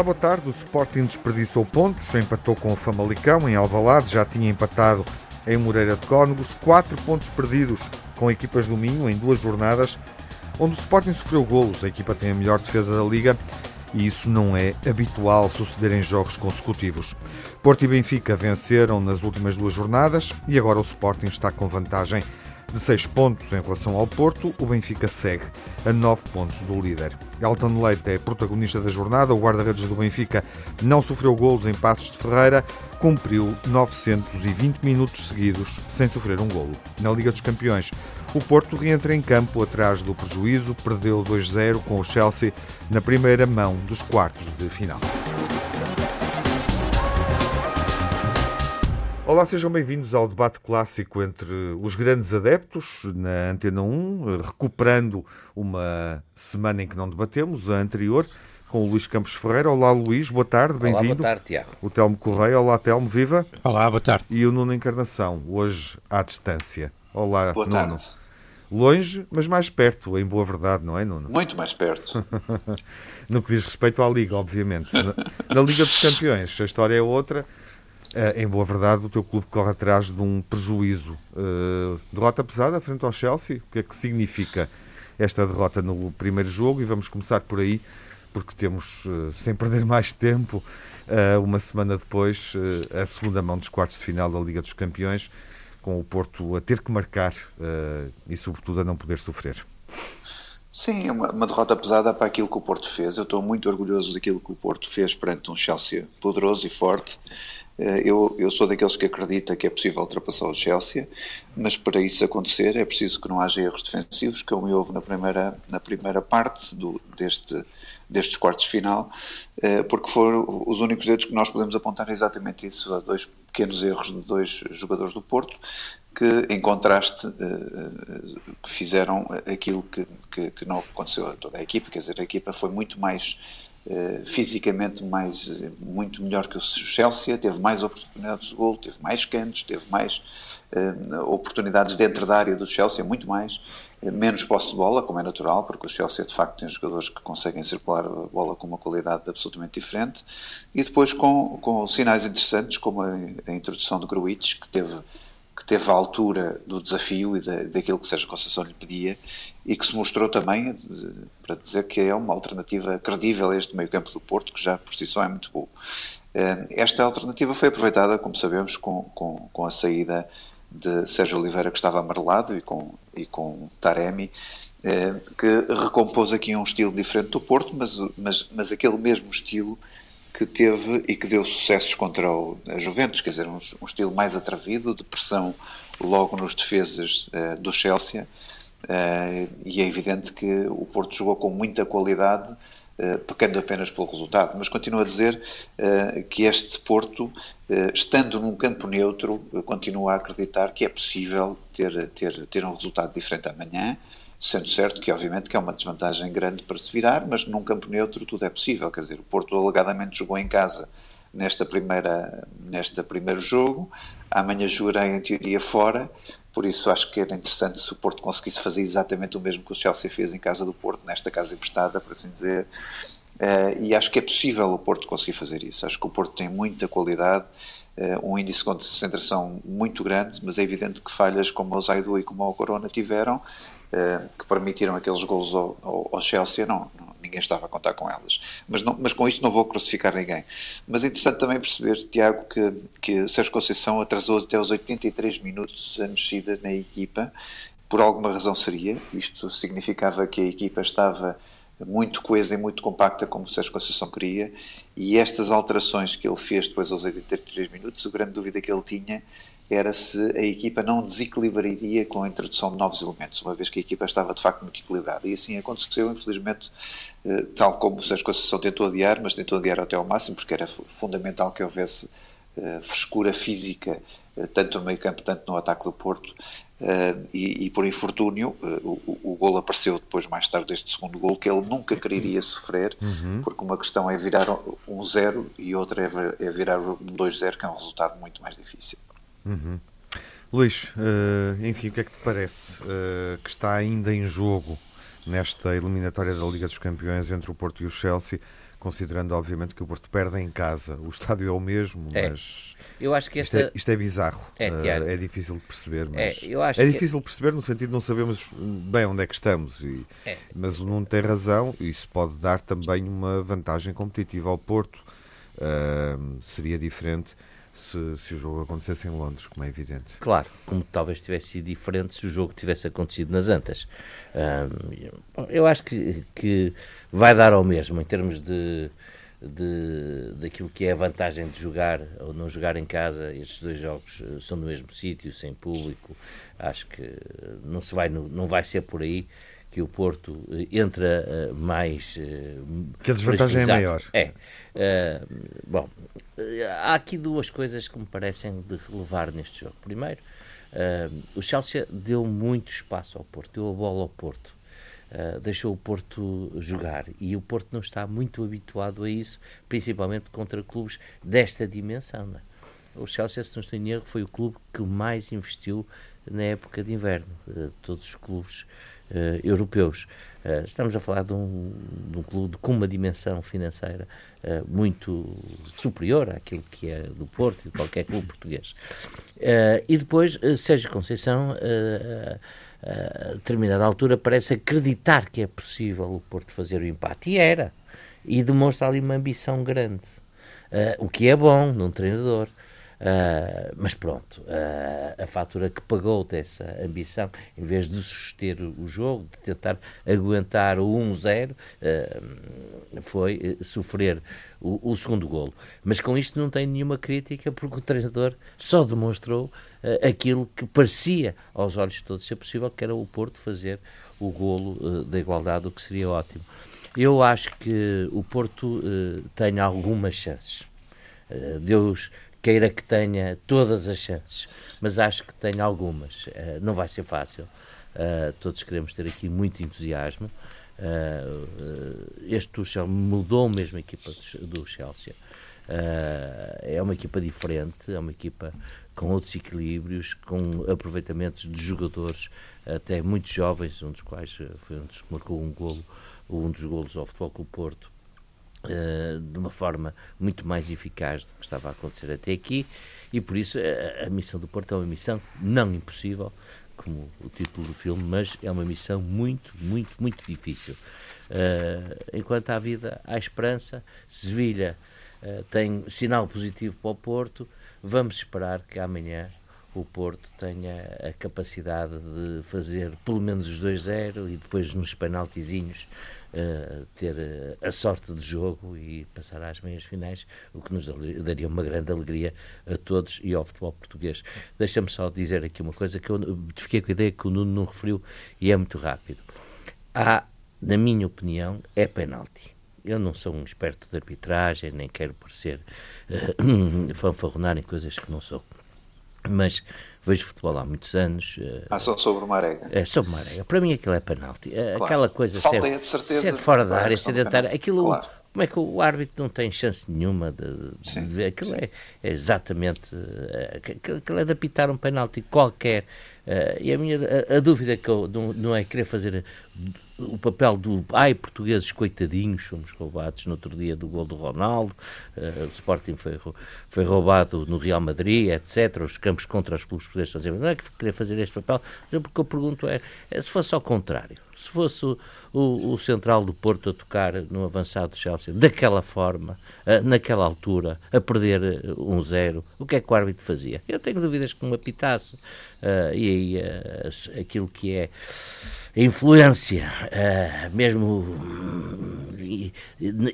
Olá, boa tarde. O Sporting desperdiçou pontos, empatou com o Famalicão em Alvalade, já tinha empatado em Moreira de Cónegos, quatro pontos perdidos com equipas do Minho em duas jornadas, onde o Sporting sofreu golos. A equipa tem a melhor defesa da liga e isso não é habitual suceder em jogos consecutivos. Porto e Benfica venceram nas últimas duas jornadas e agora o Sporting está com vantagem de 6 pontos em relação ao Porto, o Benfica segue a 9 pontos do líder. Elton Leite é protagonista da jornada. O guarda-redes do Benfica não sofreu golos em Passos de Ferreira, cumpriu 920 minutos seguidos sem sofrer um golo. Na Liga dos Campeões, o Porto reentra em campo atrás do prejuízo, perdeu 2-0 com o Chelsea na primeira mão dos quartos de final. Olá, sejam bem-vindos ao debate clássico entre os grandes adeptos na Antena 1, recuperando uma semana em que não debatemos, a anterior, com o Luís Campos Ferreira. Olá, Luís, boa tarde, bem-vindo. boa tarde, Tiago. O Telmo Correia, olá, Telmo, viva. Olá, boa tarde. E o Nuno Encarnação, hoje à distância. Olá, boa Nuno. Tarde. Longe, mas mais perto, em boa verdade, não é, Nuno? Muito mais perto. no que diz respeito à Liga, obviamente. Na, na Liga dos Campeões, a história é outra. Uh, em boa verdade, o teu clube corre atrás de um prejuízo. Uh, derrota pesada frente ao Chelsea. O que é que significa esta derrota no primeiro jogo? E vamos começar por aí, porque temos, uh, sem perder mais tempo, uma semana depois, a segunda mão dos quartos de final da Liga dos Campeões, com o Porto a ter que marcar e, sobretudo, a não poder sofrer. Sim, é uma, uma, derrota pesada para aquilo que o Porto fez. Eu estou muito orgulhoso daquilo que o Porto fez perante um Chelsea poderoso e forte. Eh, eu, eu sou daqueles que acredita que é possível ultrapassar o Chelsea, mas para isso acontecer é preciso que não haja erros defensivos, que houve na primeira, na primeira parte do, deste, destes quartos de final, eh, porque foram os únicos dedos que nós podemos apontar exatamente isso, a dois pequenos erros de dois jogadores do Porto, que em contraste eh, que fizeram aquilo que, que, que não aconteceu a toda a equipa, quer dizer, a equipa foi muito mais fisicamente mais, muito melhor que o Chelsea, teve mais oportunidades de gol, teve mais cantos, teve mais oportunidades dentro da área do Chelsea, muito mais, menos posse de bola, como é natural, porque o Chelsea de facto tem jogadores que conseguem circular a bola com uma qualidade absolutamente diferente, e depois com, com sinais interessantes, como a, a introdução de Gruitch, que teve que teve a altura do desafio e da, daquilo que Sérgio Conceição lhe pedia e que se mostrou também, para dizer que é uma alternativa credível a este meio campo do Porto, que já por si só é muito bom. Eh, esta alternativa foi aproveitada, como sabemos, com, com, com a saída de Sérgio Oliveira, que estava amarelado, e com, e com Taremi, eh, que recompôs aqui um estilo diferente do Porto, mas, mas, mas aquele mesmo estilo que teve e que deu sucessos contra o, a Juventus, quer dizer, um, um, estilo mais atrevido, de pressão logo nos defesas uh, do Chelsea, uh, e é evidente que o Porto jogou com muita qualidade, uh, pecando apenas pelo resultado, mas continuo a dizer que este Porto, estando num campo neutro, continua a acreditar que é possível ter, ter, ter um resultado diferente amanhã, sendo certo que obviamente que é uma desvantagem grande para se virar, mas num campo neutro tudo é possível, quer dizer, o Porto alegadamente jogou em casa nesta primeira neste primeiro jogo, amanhã jogará em teoria fora, por isso acho que era interessante se o Porto conseguisse fazer exatamente o mesmo que o Chelsea fez em casa do Porto, nesta casa emprestada, por assim dizer, uh, e acho que é possível o Porto conseguir fazer isso, acho que o Porto tem muita qualidade, uh, um índice de concentração muito grande, mas é evidente que falhas como o Zaidu e como o Corona tiveram, eh, que permitiram aqueles gols ao, ao Chelsea, não, não, ninguém estava a contar com elas. Mas, não, mas com isto não vou crucificar ninguém. Mas é interessante também perceber, Tiago, que, que Sérgio Conceição atrasou até os 83 minutos a mexida na equipa, por alguma razão seria, isto significava que a equipa estava muito coesa e muito compacta, como o Sérgio Conceição queria, e estas alterações que ele fez depois aos 83 minutos, a grande dúvida que ele tinha era se a equipa não desequilibraria com a introdução de novos elementos, uma vez que a equipa estava de facto muito equilibrada. E assim aconteceu, infelizmente, eh, tal como o Sérgio Conceição tentou adiar, mas tentou adiar até ao máximo, porque era fundamental que houvesse eh, frescura física, eh, tanto no meio campo, tanto no ataque do Porto, e, e por infortúnio, o, o gol apareceu depois, mais tarde, deste segundo gol, que ele nunca quereria sofrer, uhum. porque uma questão é virar um zero e outra é virar um 2-0, que é um resultado muito mais difícil. Uhum. Luís, uh, enfim, o que é que te parece uh, que está ainda em jogo nesta eliminatória da Liga dos Campeões entre o Porto e o Chelsea? considerando obviamente que o Porto perde em casa. O estádio é o mesmo, é. mas eu acho que esta... isto, é, isto é bizarro. É, uh, é, difícil de perceber, mas é, é difícil de perceber no sentido de não sabemos bem onde é que estamos. E... É. Mas o Nuno tem razão, e isso pode dar também uma vantagem competitiva ao Porto. Uh, seria diferente se, se, o jogo acontecesse em Londres, como é evidente. Claro, como talvez tivesse sido diferente se o jogo tivesse acontecido nas Antas. eu acho que, que vai dar ao mesmo em termos de, de daquilo que é a vantagem de jogar ou não jogar em casa. Estes dois jogos eh, são no mesmo sítio, sem público. Acho que não se vai não vai ser por aí que o Porto eh, entra uh, mais. Uh, que a desvantagem é maior. É. Uh, bom, há aqui duas coisas que me parecem de relevar neste jogo. Primeiro, o Chelsea deu muito espaço ao Porto, deu a bola ao Porto. deixou o Porto jogar e o Porto não está muito habituado a isso, principalmente contra clubes desta dimensão. Não é? O Chelsea, se não estou em erro, foi o clube que mais investiu na época de inverno. todos os clubes uh, europeus. Uh, estamos a falar de um, de um, clube com uma dimensão financeira uh, muito superior àquilo que é do Porto e de qualquer clube português. e depois, Sérgio Conceição, a determinada altura, parece acreditar que é possível o Porto fazer o empate. E era. E demonstra ali uma ambição grande. o que é bom num treinador. Uh, mas pronto, uh, a fatura que pagou dessa ambição, em vez de suster o jogo, de tentar aguentar o 1-0, uh, ah, foi sofrer o, o, segundo golo. Mas com isto não tem nenhuma crítica, porque o treinador só demonstrou aquilo que parecia aos olhos de todos ser possível, que era o Porto fazer o golo da igualdade, o que seria ótimo. Eu acho que o Porto tem algumas chances. Deus queira que tenha todas as chances, mas acho que tem algumas. Uh, não vai ser fácil. Uh, todos queremos ter aqui muito entusiasmo. Uh, este Tuchel mudou mesmo a equipa do Chelsea. é uma equipa diferente, é uma equipa com outros equilíbrios, com aproveitamentos de jogadores até muito jovens, um dos quais foi um dos que marcou um golo, um dos golos ao Futebol Clube Porto, Uh, de uma forma muito mais eficaz do que estava a acontecer até aqui. E por isso a, a, missão do Porto é uma missão não impossível como o título do filme mas é uma missão muito muito muito difícil. Uh, enquanto há vida há esperança. Sevilha uh, tem sinal positivo para o Porto. Vamos esperar que amanhã o Porto tenha a capacidade de fazer pelo menos os 2-0 e depois nos penaltizinhos ter uh, a sorte de jogo e passar às meias finais, o que nos daria uma grande alegria a todos e ao futebol português. Deixa-me só dizer aqui uma coisa que eu fiquei com a ideia que o Nuno não referiu e é muito rápido. Há, na minha opinião, é penalti. Eu não sou um experto de arbitragem, nem quero parecer uh, fanfarronar em coisas que não sou mas vejo futebol há muitos anos. Uh, ah, só sobre o Marega. É, sobre o Marega. Para mim aquilo é penalti. Eh, claro. Aquela coisa Falta ser, de certeza ser fora da área, sedentária, aquilo... Claro. Como é que o árbitro não tem chance nenhuma de, de ver? Aquilo é, é, exatamente. Eh, aquilo é de apitar um penalti qualquer. Uh, e a minha a, a, dúvida que eu não, não é querer fazer o papel do ai, portugueses coitadinhos, fomos roubados no outro dia do gol do Ronaldo, uh, o Sporting foi, foi roubado no Real Madrid, etc. Os campos contra os clubes portugueses não é que querer fazer este papel, porque eu pergunto é, é se fosse ao contrário, se fosse o, o, o, central do Porto a tocar no avançado do Chelsea daquela forma, uh, naquela altura, a perder 1-0, um o que é que o árbitro fazia? Eu tenho dúvidas que me apitasse, uh, e aí aquilo que é a influência, uh, mesmo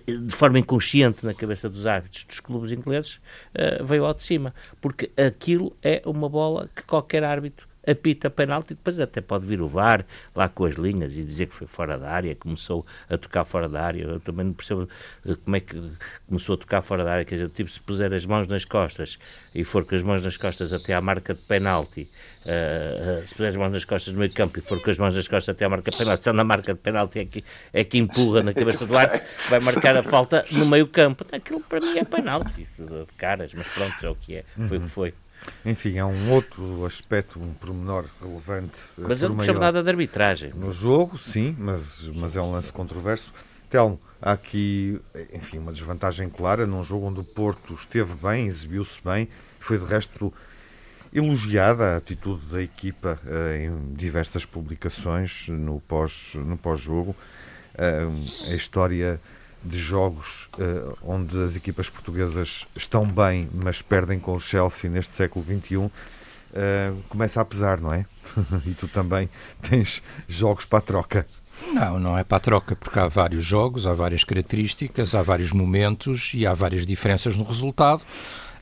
de forma inconsciente na cabeça dos árbitros dos clubes ingleses, uh, veio ao de cima. Porque aquilo é uma bola que qualquer árbitro apita penalti, depois até pode vir o VAR lá com as linhas e dizer que foi fora da área, começou a tocar fora da área. Eu também não percebo eh, como é que começou a tocar fora da área, quer dizer, tipo, se puser as mãos nas costas e for com as mãos nas costas até à marca de penalti, uh, uh, se puser as mãos nas costas no meio campo e for com as mãos nas costas até à marca de penalti, só na marca de penalti é que, é que empurra na cabeça do árbitro, vai marcar a falta no meio campo. Aquilo para mim é penalti, caras, mas pronto, é o que é, foi o que foi. Enfim, é um outro aspecto, um pormenor relevante. Mas eu não chamo nada de arbitragem. No jogo, sim, mas, mas é um lance controverso. Telmo, há aqui, enfim, uma desvantagem clara num jogo onde o Porto esteve bem, exibiu-se bem, foi de resto elogiada a atitude da equipa uh, em diversas publicações no pós-jogo. No pós uh, a história de jogos uh, onde as equipas portuguesas estão bem, mas perdem com o Chelsea neste século XXI, começa a pesar, não é? e tu também tens jogos para a troca. Não, não é para a troca, porque há vários jogos, há várias características, há vários momentos e há várias diferenças no resultado.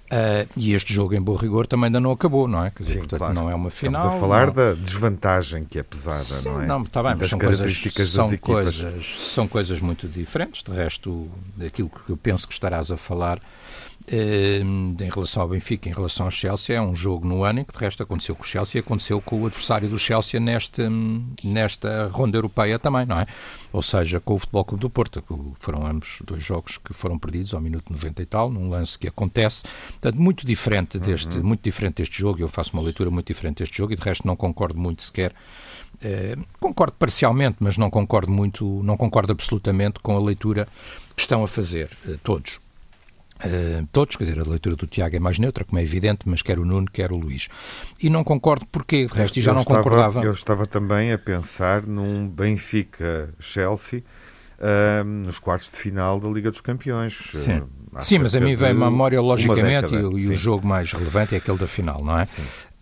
Uh, e este jogo, em bom rigor, também ainda não acabou, não é? Quer dizer, Sim, portanto, claro. não é uma final. Estamos a falar não... da desvantagem que é pesada, Sim, não é? Não, está bem, mas são coisas, são coisas, são coisas muito diferentes. De resto, daquilo que eu penso que estarás a falar em relação ao Benfica, em relação ao Chelsea, é um jogo no ano em que de resto aconteceu com o Chelsea, aconteceu com o adversário do Chelsea neste, nesta ronda europeia também, não é? Ou seja, com o Futebol Clube do Porto, foram ambos dois jogos que foram perdidos ao minuto 90 e tal, num lance que acontece, portanto, muito diferente deste, uhum. muito diferente deste jogo, eu faço uma leitura muito diferente deste jogo e de resto não concordo muito sequer eh, concordo parcialmente, mas não concordo muito, não concordo absolutamente com a leitura que estão a fazer, eh, todos. Uh, todos, quer dizer, a leitura do Tiago é mais neutra, como é evidente, mas quer o Nuno, quer o Luís. E não concordo porque, de resto, já eu não estava, concordava. Eu estava também a pensar num Benfica-Chelsea uh, nos quartos de final da Liga dos Campeões. Sim, uh, Sim mas a mim vem a memória, logicamente, e, e o jogo mais relevante é aquele da final, não é?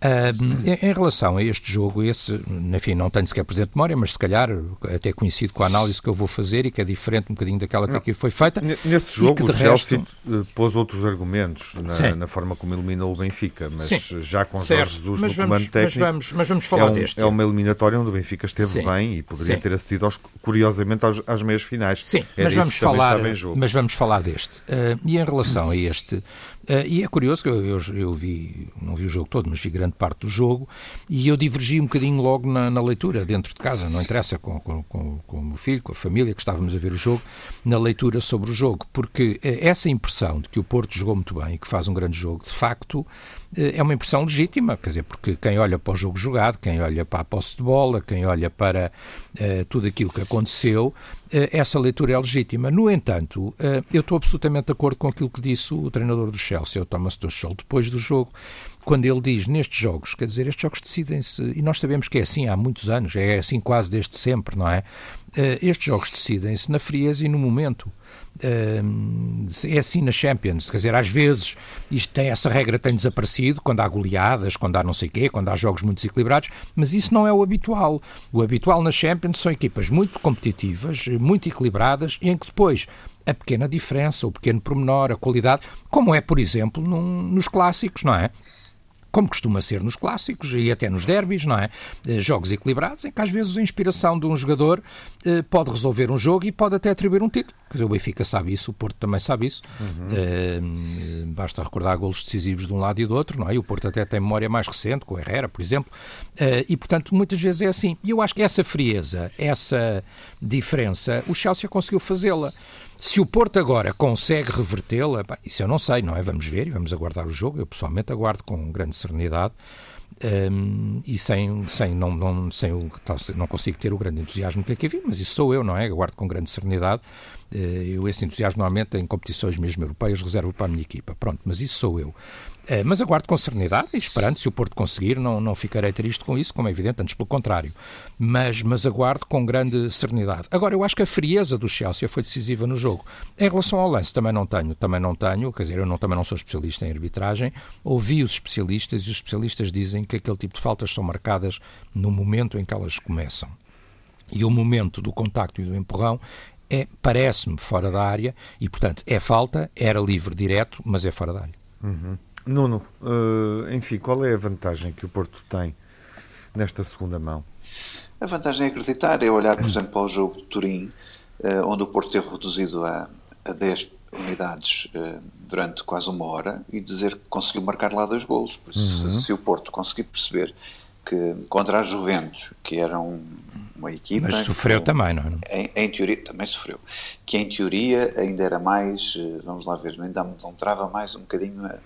Uh, em, relação a este jogo, esse, enfim, não tenho sequer presente memória, mas se calhar até conhecido com a análise que eu vou fazer e que é diferente um bocadinho daquela que aqui foi feita. Nesse jogo, o Chelsea resto... Eh, pôs outros argumentos na, na, forma como eliminou o Benfica, mas Sim. já com certo. Jorge Jesus mas no vamos, comando técnico. Mas vamos, mas vamos falar é um, deste. É uma eliminatória onde o Benfica esteve Sim. bem e poderia Sim. ter assistido, aos, curiosamente, às, às meias finais. Sim, mas vamos, falar, mas vamos falar deste. Uh, e em relação a este Uh, e é curioso que eu, eu, eu, vi, não vi o jogo todo, mas vi grande parte do jogo e eu divergi um bocadinho logo na, na leitura, dentro de casa, não interessa, com, com, com, com, o meu filho, com a família que estávamos a ver o jogo, na leitura sobre o jogo, porque uh, essa impressão de que o Porto jogou muito bem e que faz um grande jogo, de facto, é uma impressão legítima, quer dizer, porque quem olha para o jogo jogado, quem olha para a posse de bola, quem olha para uh, tudo aquilo que aconteceu, uh, essa leitura é legítima. No entanto, uh, eu estou absolutamente de acordo com aquilo que disse o treinador do Chelsea, o Thomas Tuchel, depois do jogo, quando ele diz nestes jogos, quer dizer, estes jogos decidem-se, e nós sabemos que é assim há muitos anos, é assim quase desde sempre, não é? estes jogos decidem-se na frieza e no momento é assim na Champions, quer dizer, às vezes isto tem, essa regra tem desaparecido quando há goleadas, quando há não sei quê, quando há jogos muito desequilibrados, mas isso não é o habitual. O habitual na Champions são equipas muito competitivas, muito equilibradas em que depois a pequena diferença, o pequeno pormenor, a qualidade, como é, por exemplo, num, nos clássicos, não é? Como costuma ser nos clássicos e até nos derbys, não é? Eh, jogos equilibrados em que às vezes a inspiração de um jogador eh, pode resolver um jogo e pode até atribuir um título. Quer dizer, o Benfica sabe isso, o Porto também sabe isso. Uhum. Uh, basta recordar golos decisivos de um lado e do outro, não é? E o Porto até tem memória mais recente, com o Herrera, por exemplo. E, portanto, muitas vezes é assim. E eu acho que essa frieza, essa diferença, o Chelsea conseguiu fazê-la. Se o Porto agora consegue revertê-la, isso eu não sei, não é? Vamos ver e vamos aguardar o jogo. Eu pessoalmente aguardo com grande serenidade. Um, e sem, sem, não, não, sem o, não consigo ter o grande entusiasmo que aqui vi, mas isso sou eu, não é? Aguardo com grande serenidade. Uh, eu esse entusiasmo normalmente em competições mesmo europeias reservo para a minha equipa. Pronto, mas isso sou eu. Eh, mas aguardo com serenidade e esperando, se o Porto conseguir, não, não ficarei triste com isso, como é evidente, antes pelo contrário. Mas, mas aguardo com grande serenidade. Agora, eu acho que a frieza do Chelsea foi decisiva no jogo. Em relação ao lance, também não tenho, também não tenho, quer dizer, eu não, também não sou especialista em arbitragem, ouvi os especialistas e os especialistas dizem que aquele tipo de faltas são marcadas no momento em que elas começam. E o momento do contacto e do empurrão é, parece-me, fora da área e, portanto, é falta, era livre direto, mas é fora da área. Uhum. Nuno, uh, enfim, qual é a vantagem que o Porto tem nesta segunda mão? A vantagem é acreditar, é olhar, por exemplo, para o jogo de Turim, uh, onde o Porto teve reduzido a, a 10 unidades uh, durante quase uma hora e dizer que conseguiu marcar lá dois golos. Uhum. Se, se, o Porto conseguir perceber que contra a Juventus, que era um, uma equipa. Mas sofreu que, também, não é? Em, em, teoria, também sofreu. Que em teoria ainda era mais, vamos lá ver, ainda não trava mais um bocadinho a,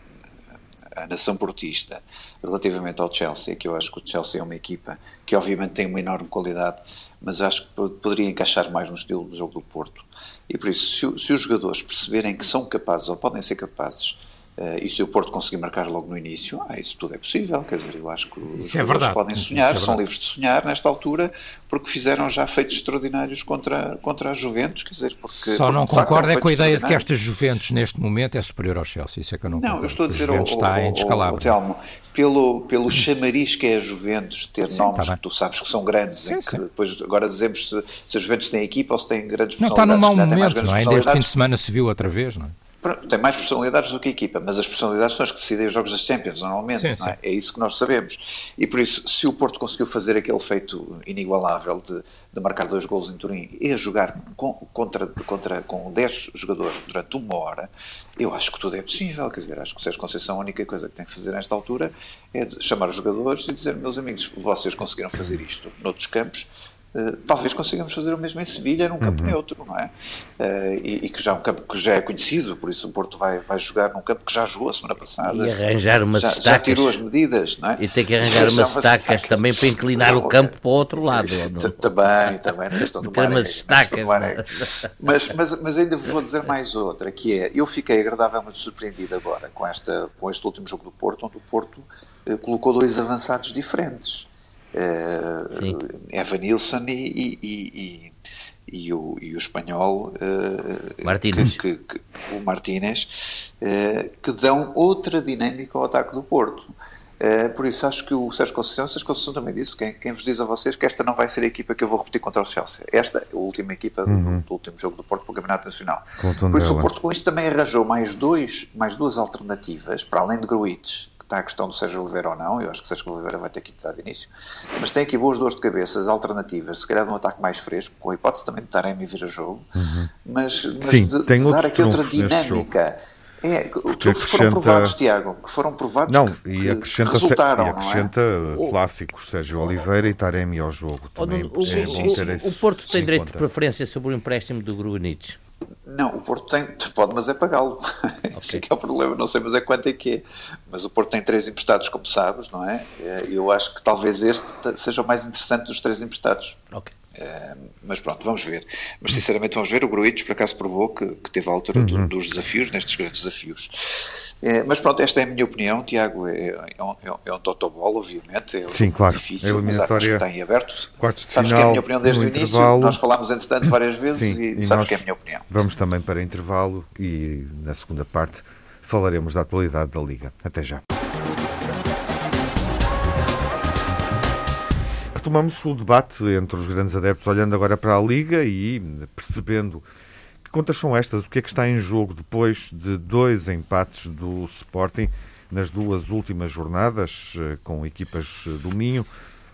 a nação portista relativamente ao Chelsea, que eu acho que o Chelsea é uma equipa que obviamente tem uma enorme qualidade, mas acho que poderia encaixar mais no estilo do jogo do Porto. E por isso, se, se os jogadores perceberem que são capazes ou podem ser capazes Uh, e se o Porto conseguir marcar logo no início, ah, isso tudo é possível. Quer dizer, eu acho que os é jogadores podem sonhar, é são livres de sonhar nesta altura, porque fizeram já feitos extraordinários contra, contra a Juventus. Quer dizer, porque, Só porque, não concordo é com a ideia de que esta Juventus neste momento é superior ao Chelsea. Isso é que eu não Não, concordo. eu estou a dizer, o, está em descalabro. Telmo, pelo, pelo chamariz que é a Juventus, ter sim, nomes tá que tu sabes que são grandes, sim, que depois agora dizemos se, se a Juventus tem equipa ou se tem grandes não. Não, está num mau momento, não é? Este fim de semana se viu outra vez, não é? Tem mais personalidades do que a equipa, mas as personalidades são as que decidem os jogos das Champions, normalmente, sim, é? é? isso que nós sabemos. E por isso, se o Porto conseguiu fazer aquele feito inigualável de, de marcar dois gols em Turim e a jogar com, contra, contra, com 10 jogadores durante uma hora, eu acho que tudo é possível. Quer dizer, acho que o Sérgio Conceição a única coisa que tem que fazer nesta altura é chamar os jogadores e dizer, meus amigos, vocês conseguiram fazer isto noutros campos, talvez consigamos fazer o mesmo em Sevilha, num campo uhum. neutro, não é? Uh, e, e, que já é um campo que já é conhecido, por isso o Porto vai, vai jogar num campo que já jogou a semana passada. E arranjar umas já, estacas. Já tirou as medidas, não é? E tem que arranjar umas estacas, também para inclinar não, o campo para o outro lado. Também, também, na questão do mar. umas estacas. Mas, mas, mas ainda vos vou dizer mais outra, que é, eu fiquei agradavelmente surpreendido agora com, esta, com este último jogo do Porto, onde o Porto eh, colocou dois avançados diferentes Evan Nilsson e, e, e, e, o, e o espanhol uh, Martínez. Que, que, que, o Martínez uh, que dão outra dinâmica ao ataque do Porto. Uh, por isso acho que o Sérgio Conceição, o Sérgio Conceição também disse, quem, quem vos diz a vocês que esta não vai ser a equipa que eu vou repetir contra o Chelsea. Esta é a última equipa uhum. do, do, último jogo do Porto para o Campeonato Nacional. Por isso o Porto com isto também arranjou mais, dois, mais duas alternativas, para além de Gruites, está a questão do Sérgio Oliveira ou não, eu acho que o Sérgio Oliveira vai ter que entrar de início, mas tem aqui boas dores de cabeças alternativas, se calhar de um ataque mais fresco, com a hipótese também de Taremi vir a jogo, uhum. mas, mas Sim, de, de dar aqui outra dinâmica. É, trunfos foram provados, Tiago, que foram provados não, que, e acrescenta, que resultaram, e acrescenta é? clássicos, Sérgio Oliveira e Taremi ao jogo. Também o, o, o, o Porto tem direito de preferência sobre o empréstimo do Gruanites. Não, o Porto tem, pode, mas é pagá-lo. É que é o problema, não sei, mas é quanto é que é. Mas o Porto tem três emprestados, como sabes, não é? Eu acho que talvez este seja o mais interessante dos três emprestados. Ok. Uh, mas pronto, vamos ver. Mas sinceramente vamos ver. O Gruitos por acaso provou que, que teve a altura uhum. do, dos desafios, nestes grandes desafios. Uh, mas pronto, esta é a minha opinião, Tiago. É, é um, é um totobol, obviamente. É Sim, claro. difícil, mas há que está em aberto. Sabes que é a minha opinião desde o início. Nós falámos, entretanto, várias vezes Sim, e, e sabes que é a minha opinião. Vamos também para intervalo e na segunda parte falaremos da atualidade da Liga. Até já. Retomamos o debate entre os grandes adeptos, olhando agora para a Liga e percebendo que contas são estas, o que é que está em jogo depois de dois empates do Sporting nas duas últimas jornadas, eh, com equipas do Minho,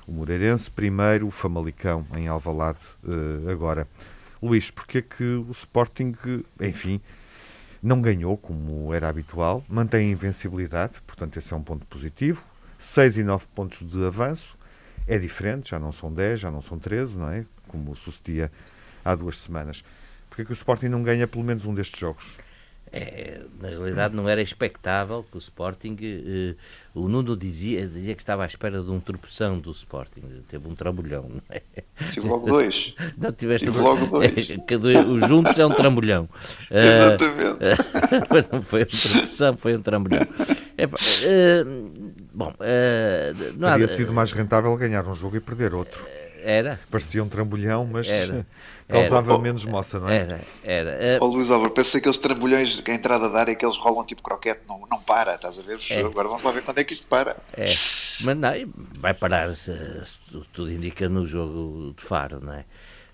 o Moreirense primeiro, o Famalicão em Alvalade eh, agora. Luís, porque é que o Sporting, enfim, não ganhou como era habitual, mantém a invencibilidade, portanto esse é um ponto positivo, 6 e 9 pontos de avanço, é diferente, já não são 10, já não são 13, não é? Como sucedia há duas semanas. Porque é que o Sporting não ganha pelo menos um destes jogos? É, na realidade não era expectável que o Sporting eh, o Nuno dizia, dizia que estava à espera de um tropeção do Sporting teve um trambolhão não é? tive logo dois não, tiveste tive logo dois é, os juntos é um trambolhão exatamente uh, não foi um tropeção, foi um trambolhão é, uh, bom uh, não teria há, sido mais rentável ganhar um jogo e perder outro era. Parecia um trambolhão, mas era. causava era. menos moça, não é? Era, era. Oh, Luís Álvaro, pensa aqueles trambolhões que a entrada da área que eles rolam tipo croquete, não, não para, estás a ver? É. Agora vamos lá ver quando é que isto para. É, mas não, vai parar, se, se tudo indica, no jogo de Faro, não é?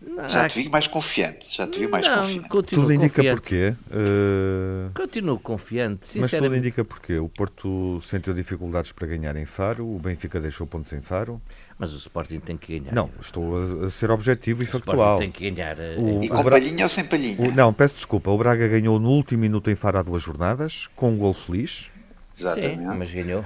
Não, já te vi mais confiante, já te vi mais não, confiante. Tudo indica confiante. porquê? Uh... Continuo confiante, Mas tudo indica porquê? O Porto sentiu dificuldades para ganhar em Faro, o Benfica deixou pontos em Faro. Mas o Sporting tem que ganhar. Não, estou a ser objetivo e o factual. O tem que ganhar. Eh, o, e com Bra... palhinha ou sem palhinha? O, não, peço desculpa. O Braga ganhou no último minuto em Faro há duas jornadas, com um gol feliz. Exatamente. Sim, mas ganhou.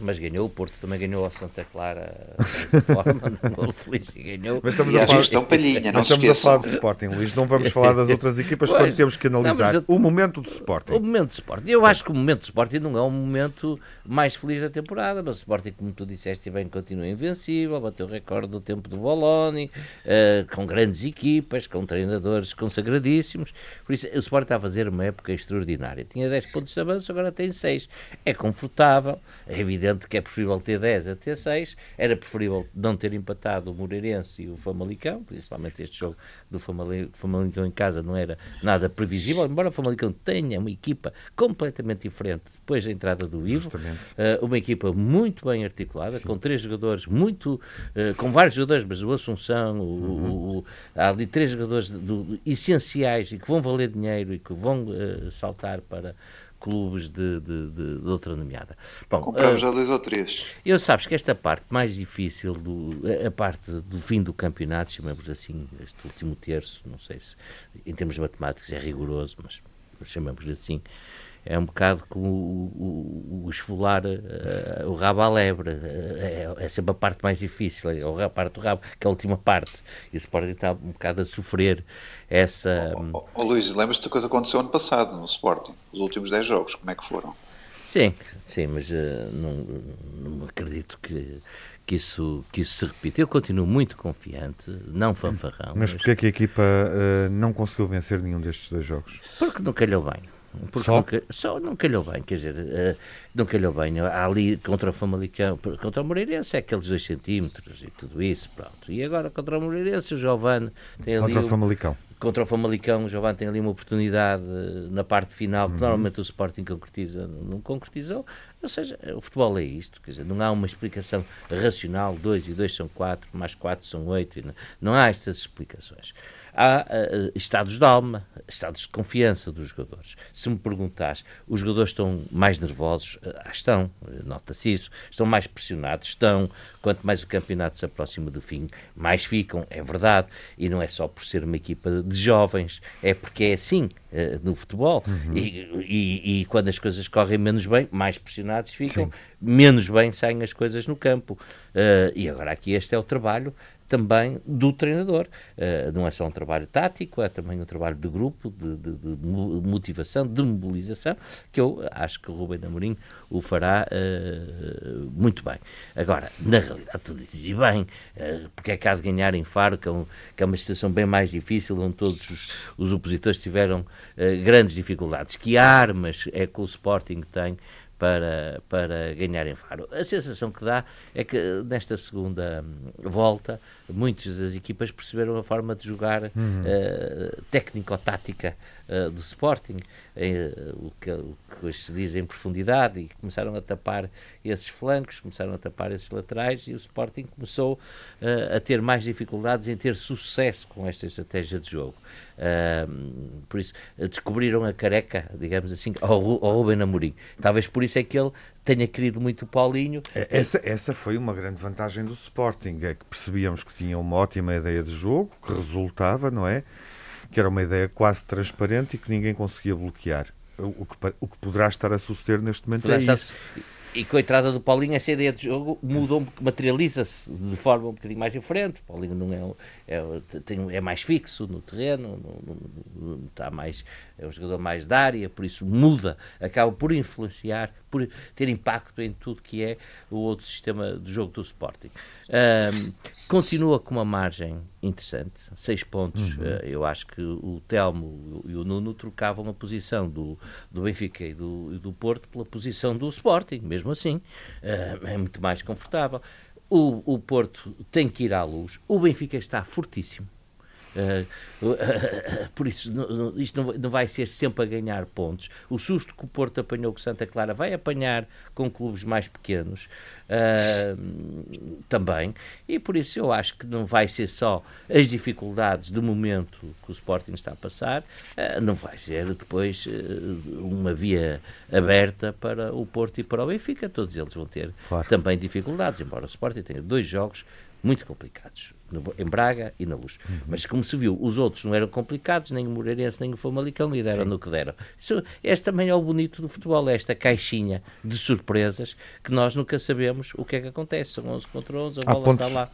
Mas ganhou. O Porto também ganhou ao Santa Clara dessa forma, gol feliz e ganhou. Mas estamos, e a, falar, estão palhinha, não estamos a falar do Sporting, Luís. Não vamos falar das outras equipas pois, quando temos que analisar não, eu, o momento do Sporting. O momento do Sporting. Eu acho que o momento do Sporting não é o momento mais feliz da temporada, mas o Sporting, como tu disseste bem, continua invencível, bateu o recorde do tempo do Boloni, uh, com grandes equipas, com treinadores consagradíssimos. Por isso, o Sporting está a fazer uma época extraordinária. Tinha 10 pontos de avanço, agora tem 6. É confortável, é evidente que é preferível ter 10 a ter 6, era preferível não ter empatado o Moreirense e o Famalicão, principalmente este jogo do Famalicão em casa não era nada previsível, embora o Famalicão tenha uma equipa completamente diferente depois da entrada do Ivo, uh, uma equipa muito bem articulada, Sim. com três jogadores muito, uh, com vários jogadores, mas o Assunção, o, uhum. o, o, há ali três jogadores do, do, essenciais e que vão valer dinheiro e que vão uh, saltar para clubes de, de, de, de outra nomeada. Bom, Comprava uh, já dois ou três. Eu sabes que esta parte mais difícil, do, a parte do fim do campeonato, chamamos assim, este último terço, não sei se em termos matemáticos é rigoroso, mas chamamos assim, é um bocado como o, o, o esfolar uh, o rabo à lebre. Uh, é, é, sempre a parte mais difícil, é a parte do rabo, que é a última parte. E o Sporting está um bocado a sofrer essa. Oh, oh, oh Luís, lembras-te do que aconteceu ano passado no Sporting? Os últimos 10 jogos, como é que foram? Sim, sim, mas uh, não, não acredito que, que isso, que isso se repita. Eu continuo muito confiante, não fanfarrão. Mas, mas... porquê é que a equipa uh, não conseguiu vencer nenhum destes dois jogos? Porque não calhou bem. Porque só? Nunca, só não calhou bem, quer dizer, uh, não calhou bem. Há ali contra o Famalicão, contra o Moreirense, é aqueles 2 centímetros e tudo isso, pronto. E agora contra o Moreirense, o Giovanni tem ali. Contra o Famalicão. Contra o Famalicão, o tem ali uma oportunidade eh, na parte final que uhum. normalmente o Sporting concretiza, não concretizou. Ou seja, o futebol é isto, quer dizer, não há uma explicação racional, 2 e 2 são 4, mais 4 são 8, não, não há estas explicações há uh, estados de alma, estados de confiança dos jogadores. Se me perguntares, os jogadores estão mais nervosos? Uh, estão, nota-se isso. Estão mais pressionados? Estão. Quanto mais o campeonato se aproxima do fim, mais ficam, é verdade. E não é só por ser uma equipa de jovens, é porque é assim uh, no futebol. Uhum. E, e, e, quando as coisas correm menos bem, mais pressionados ficam, Sim. menos bem saem as coisas no campo. e agora aqui este é o trabalho também do treinador. Uh, não é só um trabalho tático, é também um trabalho de grupo, de, de, de motivação, de mobilização, que eu acho que o Rubem Amorim o fará uh, muito bem. Agora, na realidade, tu dizes e bem, uh, porque é de ganhar em Faro, que é, um, que é uma situação bem mais difícil, onde todos os, os opositores tiveram grandes dificuldades. Que armas é que o Sporting tem para, para ganhar em Faro. A sensação que dá é que nesta segunda volta muitas das equipas perceberam a forma de jogar uhum. uh, técnico-tática uh, do Sporting, uh, o, que, o que hoje se diz em profundidade, e começaram a tapar esses flancos, começaram a tapar esses laterais, e o Sporting começou a ter mais dificuldades em ter sucesso com esta estratégia de jogo. por isso, descobriram a careca, digamos assim, ao, ao Ruben Amorim. Talvez por isso é que ele tenha querido muito o Paulinho. É, essa, essa foi uma grande vantagem do Sporting, é que percebíamos que tinha uma ótima ideia de jogo, que resultava, não é? Que era uma ideia quase transparente e que ninguém conseguia bloquear. O que, o que poderá estar a suceder neste momento é isso. E com a entrada do Paulinho, essa ideia de jogo mudou, materializa-se de forma um bocadinho mais diferente. O Paulinho não é, é, tem, é mais fixo no terreno, não, não, está mais, é um jogador mais da área, por isso muda, acaba por influenciar, por ter impacto em tudo que é o outro sistema de jogo do Sporting. Um, continua com uma margem interessante, seis pontos. Uhum. Uh, eu acho que o Telmo e o Nuno trocavam a posição do, do Benfica e do, do Porto pela posição do Sporting, mesmo assim. Uh, é muito mais confortável. O, o Porto tem que ir à luz. O Benfica está fortíssimo. Uh, por isso, isto não, vai ser sempre a ganhar pontos. O susto que o Porto apanhou com Santa Clara vai apanhar com clubes mais pequenos uh, também. E por isso eu acho que não vai ser só as dificuldades do momento que o Sporting está a passar, uh, não vai ser depois uma via aberta para o Porto e para o Benfica. Todos eles vão ter claro. também dificuldades, embora o Sporting tenha dois jogos muito complicados em Braga e na Luz. Uhum. Mas como se viu, os outros não eram complicados, nem o Moreirense, nem o Famalicão, e deram Sim. no que deram. Isso, este também é o bonito do futebol, é esta caixinha de surpresas que nós nunca sabemos o que é que acontece. São 11 contra 11, a bola pontos... está lá.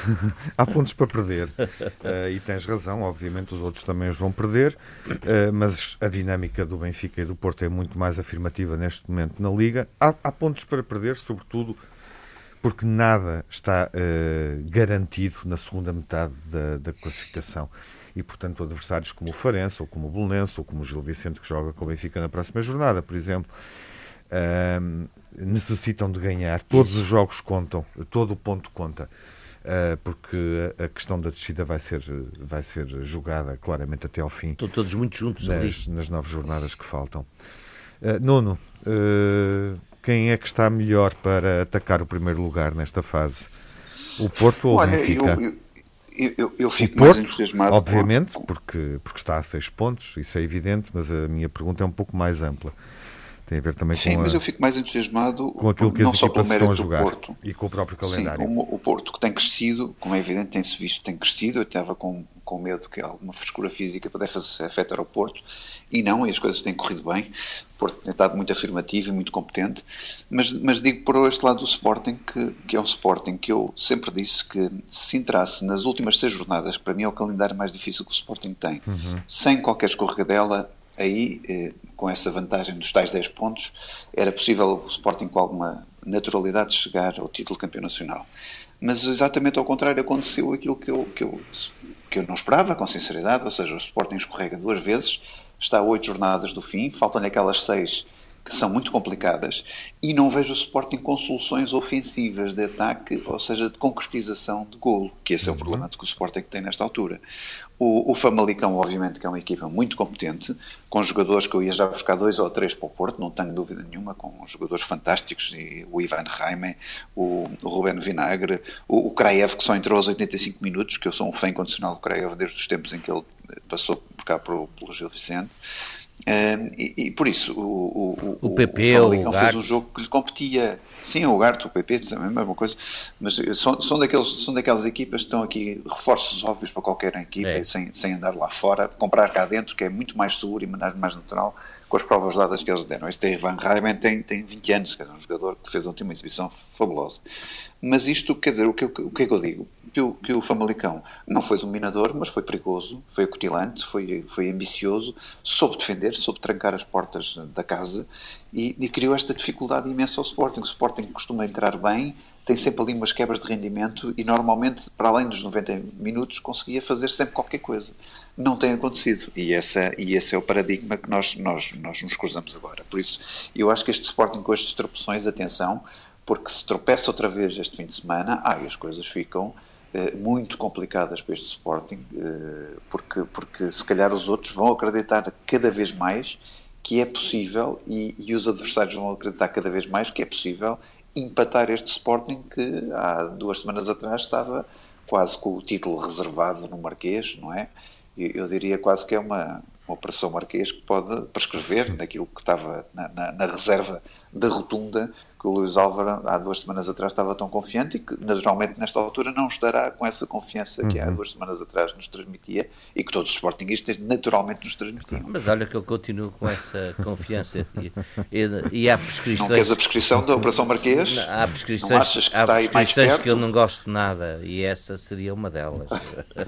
Há pontos para perder. uh, e tens razão, obviamente os outros também os vão perder, uh, mas a dinâmica do Benfica e do Porto é muito mais afirmativa neste momento na Liga. Há, há pontos para perder, sobretudo porque nada está uh, garantido na segunda metade da, da, classificação. E, portanto, adversários como o Farense, ou como o Bolonense, ou como o Gil Vicente, que joga com o Benfica na próxima jornada, por exemplo, uh, necessitam de ganhar. Todos os jogos contam, todo o ponto conta. Uh, porque a questão da descida vai ser, vai ser jogada claramente até ao fim. Estão todos muito juntos nas, nas nove jornadas que faltam. Uh, Nuno, uh, quem é que está melhor para atacar o primeiro lugar nesta fase? O Porto ou Olha, o Benfica? Eu, eu, eu, eu fico Porto, mais entusiasmado. Obviamente, por... porque, porque está a seis pontos, isso é evidente, mas a minha pergunta é um pouco mais ampla. Tem a ver também Sim, com. Sim, mas eu fico mais entusiasmado com aquilo que não só pelo mérito do Porto e com o próprio calendário. Sim, o, o Porto que tem crescido, como é evidente, tem-se visto, tem crescido. Eu estava com, com medo que alguma frescura física pudesse afetar o Porto e não, e as coisas têm corrido bem. Porto tem estado muito afirmativo e muito competente. Mas, mas digo por este lado do Sporting que, que é um Sporting que eu sempre disse que se entrasse nas últimas seis jornadas, que para mim é o calendário mais difícil que o Sporting tem, uhum. sem qualquer escorregadela, aí, eh, com essa vantagem dos tais 10 pontos, era possível o Sporting com alguma naturalidade chegar ao título campeão nacional. Mas exatamente ao contrário aconteceu aquilo que eu, que eu, que eu não esperava, com sinceridade, ou seja, o Sporting escorrega duas vezes, está a oito jornadas do fim, faltam-lhe aquelas seis que são muito complicadas, e não vejo o Sporting com soluções ofensivas de ataque, ou seja, de concretização de golo, que esse é o uhum. problema que o Sporting tem nesta altura. O, o Famalicão, obviamente, que é uma equipa muito competente, com jogadores que eu ia já buscar dois ou três para o Porto, não tenho dúvida nenhuma, com jogadores fantásticos, e o Ivan Raime, o, o Ruben Vinagre, o, o Kraev, que só entrou aos 85 minutos, que eu sou um fã incondicional do Kraev desde os tempos em que ele passou cá pelo, pelo Gil Vicente. Uh, e, e, por isso o, o, o, PP, o Famalicão fez um jogo que lhe competia. Sim, o Garto, o PP, também a mesma coisa, mas são, são, daqueles, são daquelas equipas que estão aqui reforços óbvios para qualquer equipa, é. sem, sem andar lá fora, comprar cá dentro, que é muito mais seguro e mais, mais natural, com as provas dadas que eles deram. Este Ivan Raiman tem, tem 20 anos, é um jogador que fez ontem uma exibição fabulosa. Mas isto, quer dizer, o que, o que é que eu digo? Que o, que o Famalicão não foi dominador, mas foi perigoso, foi acutilante, foi, foi ambicioso, soube defender, soube trancar as portas da casa e, e criou esta dificuldade imensa ao Sporting. O Sporting costuma entrar bem, tem sempre ali umas quebras de rendimento e normalmente, para além dos 90 minutos, conseguia fazer sempre qualquer coisa. Não tem acontecido e, essa, e esse é o paradigma que nós, nós, nós nos cruzamos agora. Por isso, eu acho que este Sporting com estas tropeções, atenção, porque se tropeça outra vez este fim de semana, ai, as coisas ficam muito complicadas para este Sporting, eh, porque, porque se calhar os outros vão acreditar cada vez mais que é possível e, e, os adversários vão acreditar cada vez mais que é possível empatar este Sporting que há duas semanas atrás estava quase com o título reservado no Marquês, não é? Eu, eu diria quase que é uma, uma operação Marquês que pode prescrever naquilo que estava na, na, na reserva da rotunda o Luís Álvaro há duas semanas atrás estava tão confiante e que naturalmente nesta altura não estará com essa confiança que há uhum. duas semanas atrás nos transmitia e que todos os sportinguistas naturalmente nos transmitiam. Mas olha que eu continuo com essa confiança e, e, e há prescrições... Não queres a prescrição da Operação Marquês? Não, há prescrições, não achas que, há prescrições que eu não gosto de nada e essa seria uma delas.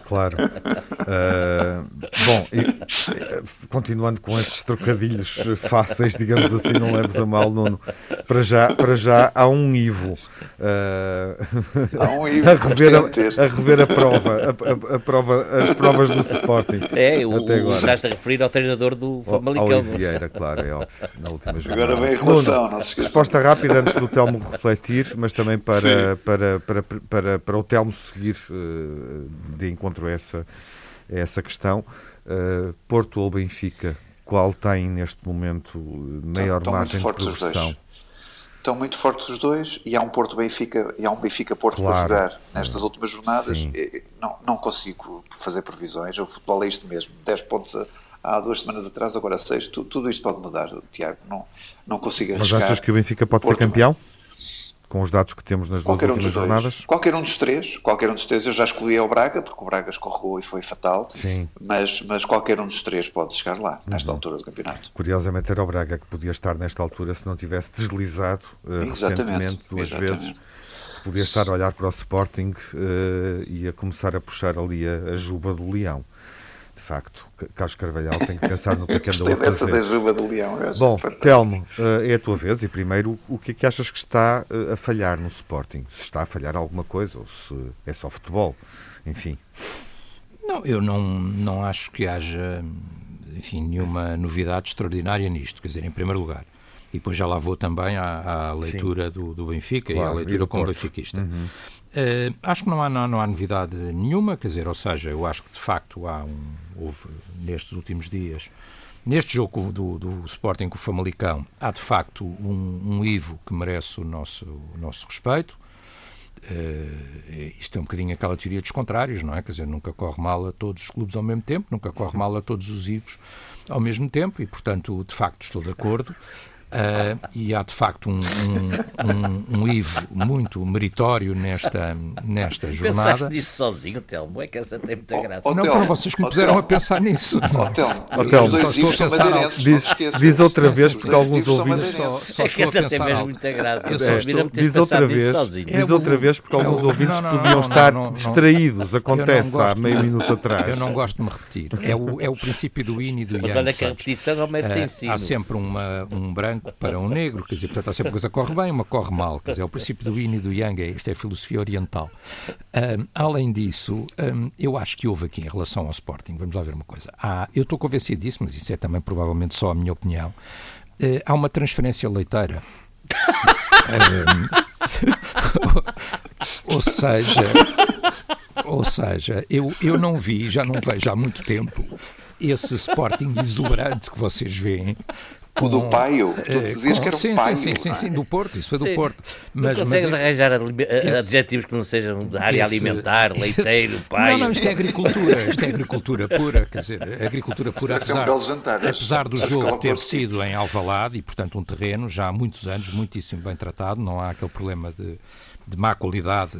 Claro. Uh, bom, e, continuando com estes trocadilhos fáceis, digamos assim, não leves a mal, Nuno, para já para já há um Ivo. Uh, há um Ivo a, rever a, a, rever a prova, a, a, prova, as provas do Sporting. É, o, até agora. estás a referir ao treinador do Famalicão. Ao Vieira, claro, é óbvio, na última jogada. Agora vem a relação, não se Resposta rápida antes do Telmo refletir, mas também para, para, para, para, para, o Telmo seguir uh, de encontro a essa, a essa questão. Uh, Porto ou Benfica? Qual tem neste momento maior margem de progressão? Estão muito fortes os dois e há um Porto Benfica e há um Benfica Porto claro. para jogar nestas últimas jornadas. Não, não consigo fazer previsões. O futebol é isto mesmo: 10 pontos a, há duas semanas atrás, agora 6. Tu, tudo isto pode mudar, Tiago. Não, não consigo arriscar. Mas achas que o Benfica pode Porto, ser campeão? Com os dados que temos nas qualquer duas um últimas jornadas? Qualquer um dos três, qualquer um dos três. Eu já escolhi o Braga, porque o Braga escorregou e foi fatal. Sim. Mas, mas qualquer um dos três pode chegar lá, nesta uhum. altura do campeonato. Curiosamente era o Braga que podia estar nesta altura se não tivesse deslizado uh, recentemente duas Exatamente. vezes. Podia estar a olhar para o Sporting uh, e a começar a puxar ali a, a juba do Leão facto, Carlos Carvalhal tem que pensar no que é que andou a fazer. da juba do leão. Bom, Telmo, eh, é a tua vez e primeiro, o que é que achas que está eh, a falhar no Sporting? Se está a falhar alguma coisa ou se é só futebol, enfim. Não, eu não, não acho que haja, enfim, nenhuma novidade extraordinária nisto. Quer dizer, em primeiro lugar, e depois já lá vou também à, à leitura do, do, Benfica claro, e à leitura como benfiquista. Uhum. Uh, acho que não há, não, não, há novidade nenhuma, quer dizer, ou seja, eu acho que de facto há um, houve nestes últimos dias, neste jogo do, do Sporting com o Famalicão, há de facto um, um Ivo que merece o nosso, o nosso respeito. Uh, isto é um bocadinho aquela teoria dos contrários, não é? Quer dizer, nunca corre mal a todos os clubes ao mesmo tempo, nunca corre mal a todos os Ivos ao mesmo tempo, e portanto, de facto, estou de acordo. Uh, e há de facto um, um, um, um, Ivo muito meritório nesta, nesta jornada. Pensaste nisso sozinho, Telmo? É que essa tem muita graça. Oh, oh, não, foram vocês que me puseram a pensar nisso. Oh, Telmo, oh, Telmo. Só estou a pensar diz, diz outra vez, porque alguns ouvintes. Só, só é que essa tem mesmo muita graça. Eu só estou, diz outra vez, diz outra vez, porque alguns ouvintes podiam estar distraídos. Acontece há meio minuto atrás. Eu não gosto de me repetir. É o, é o princípio do yin e do yang. Mas olha que a repetição não mete em si. Há sempre um branco branco para um negro, quer dizer, portanto há sempre uma coisa corre bem, uma corre mal, quer dizer, é o princípio do yin e do yang, é, isto é filosofia oriental. Um, além disso, um, eu acho que houve aqui em relação ao Sporting, vamos lá ver uma coisa, há, eu estou convencido disso, mas isso é também provavelmente só a minha opinião, uh, há uma transferência leiteira. um, ou seja, ou seja, eu, eu não vi, já não vejo há muito tempo, esse Sporting exuberante que vocês veem, o do Paio? Tu eh, dizias com, que era sim, o Paio. Sim, sim, sim, do Porto, isso foi do. Porto. Mas, não consegues mas, arranjar adjetivos que não sejam da área alimentar, leiteiro, Paio. Não, não, isto é agricultura, isto é agricultura pura, quer dizer, agricultura pura, apesar, um jantar, apesar do jogo ter sido em Alvalade e, portanto, um terreno já há muitos anos, muitíssimo bem tratado, não há aquele problema de de má qualidade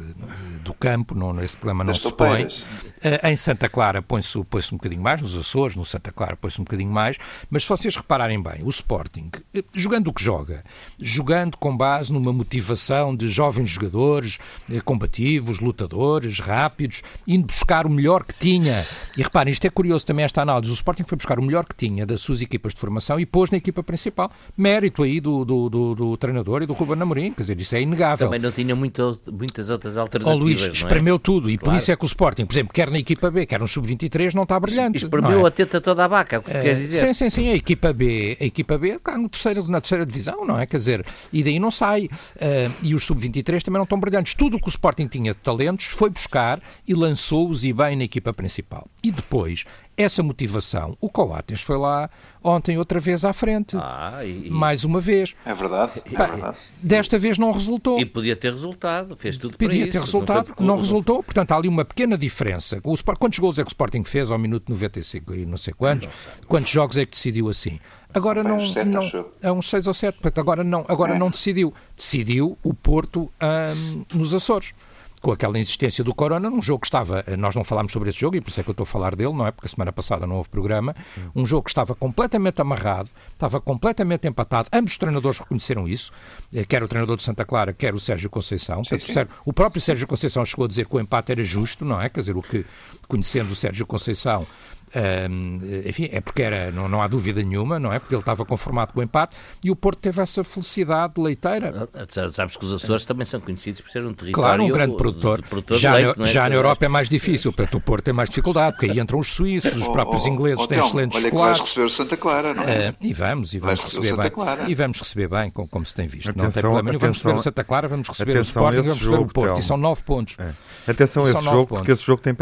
do campo, não, esse problema não se põe. Uh, em Santa Clara põe-se põe um bocadinho mais, nos Açores, no Santa Clara põe-se um bocadinho mais, mas se vocês repararem bem, o Sporting, uh, jogando o que joga, jogando com base numa motivação de jovens jogadores, uh, combativos, lutadores, rápidos, indo buscar o melhor que tinha. E reparem, isto é curioso também esta análise, o Sporting foi buscar o melhor que tinha das suas equipas de formação e pôs na equipa principal. Mérito aí do, do, do, do treinador e do Ruben Amorim, quer dizer, isso é inegável. Também não tinha muito muito, muitas outras alternativas. Oh, Luís, é? espremeu é? tudo e claro. por isso é que o Sporting, por exemplo, quer na equipa B, quer no sub-23, não está brilhante. Espremeu é? a teta toda a vaca, é o que tu queres dizer. Sim, sim, sim, a equipa B, a equipa B está no terceiro, na terceira divisão, não é? Quer dizer, e daí não sai. Uh, e os sub-23 também não estão brilhantes. Tudo o que o Sporting tinha de talentos foi buscar e lançou-os e bem na equipa principal. E depois, essa motivação, o Coates foi lá ontem outra vez à frente. Ah, e... Mais uma vez. É verdade, é verdade. Desta vez não resultou. E podia ter resultado, fez tudo podia para Podia ter resultado, não, não resultou. Portanto, há ali uma pequena diferença. O Sport, quantos gols é que o Sporting fez ao minuto 95 e não sei quantos? Não sei. Quantos jogos é que decidiu assim? Agora não, sete, não é uns 6 ou 7, portanto agora não, agora é. não decidiu. Decidiu o Porto hum, nos Açores com aquela insistência do Corona, num jogo que estava, eh, nós não falámos sobre esse jogo e por isso é que eu estou a falar dele, não é? Porque a semana passada não houve programa, Sim. um jogo que estava completamente amarrado, estava completamente empatado, ambos os treinadores reconheceram isso, eh, quer o treinador de Santa Clara, quer o Sérgio Conceição, sim, sim. o próprio Sérgio Conceição chegou a dizer que o empate era justo, não é? Quer dizer, o que, conhecendo o Sérgio Conceição, enfim, é porque era, não, não, há dúvida nenhuma, não é? Porque ele estava conformado com o empate e o Porto teve essa felicidade leiteira. Ah, ah, sabes que os Açores também são conhecidos por ser um território. Claro, um grande produtor. produtor já leite, na, é? já na Europa é mais difícil, portanto o Porto tem mais dificuldade, porque aí entram os suíços, os próprios oh, ingleses oh, têm Telmo, excelentes olha chocolates. Que vais receber o Santa Clara, não é? Uh, e vamos, e vamos receber, receber bem. Clara. E vamos receber bem, como, como se tem visto. Atenção, não tem problema nenhum. Vamos receber o Santa Clara, vamos receber o Sporting, vamos receber o Porto. E são nove pontos. É. Atenção a esse jogo, porque esse jogo tem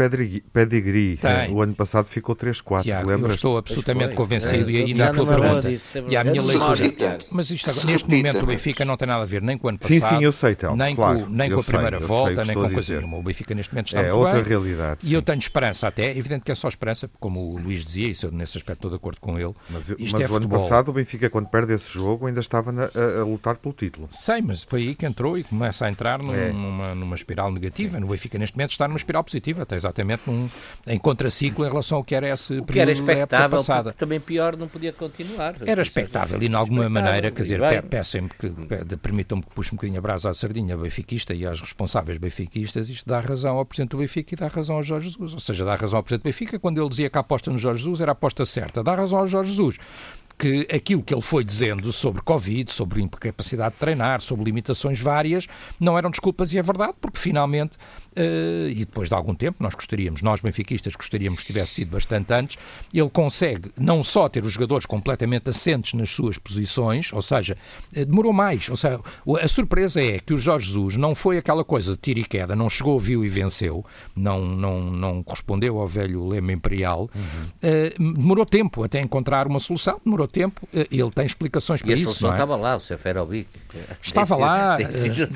pedigree. O ano passado ficou 3-4, Tiago, eu estou absolutamente convencido é, e ainda a tua pergunta. e a minha leitura. Mas isto agora, neste momento o Benfica não tem nada a ver nem com o ano passado. Sim, sim, eu sei, Telmo, nem, claro, com, nem com a primeira volta, nem com coisa nenhuma. O Benfica neste momento está é muito outra bem. realidade. E eu tenho esperança até, é evidente que é só esperança, como o Luís dizia, e eu nesse aspecto estou de acordo com ele. Mas, isto mas é o futebol. ano passado o Benfica, quando perde esse jogo, ainda estava na, a, a, lutar pelo título. Sei, mas foi aí que entrou e começa a entrar num, é. numa, numa espiral negativa. Sim. No Benfica neste momento está numa espiral positiva, até exatamente num, em contraciclo em relação ao que era esse o que era expectável, passada. também pior não podia continuar. Era expectável e, de alguma maneira, quer dizer, peçam-me que, permitam-me que puxe um bocadinho a brasa à sardinha benfiquista e aos responsáveis benfiquistas, isto dá razão ao Presidente do Benfica e dá razão ao Jorge Jesus. Ou seja, dá razão ao Presidente do Benfica quando ele dizia que a aposta no Jorge Jesus era a aposta certa. Dá razão ao Jorge Jesus que aquilo que ele foi dizendo sobre Covid, sobre incapacidade de treinar, sobre limitações várias, não eram desculpas e é verdade, porque finalmente, uh, e depois de algum tempo, nós gostaríamos, nós benfiquistas gostaríamos que tivesse sido bastante antes, ele consegue não só ter os jogadores completamente assentes nas suas posições, ou seja, uh, demorou mais, ou seja, a surpresa é que o Jorge Jesus não foi aquela coisa de tiro e queda, não chegou, viu e venceu, não, não, não correspondeu ao velho lema imperial, uhum. uh, demorou tempo até encontrar uma solução, demorou tempo, eh, ele tem explicações para e isso. E solução é? estava lá, o Seferovic. Estava lá, eh,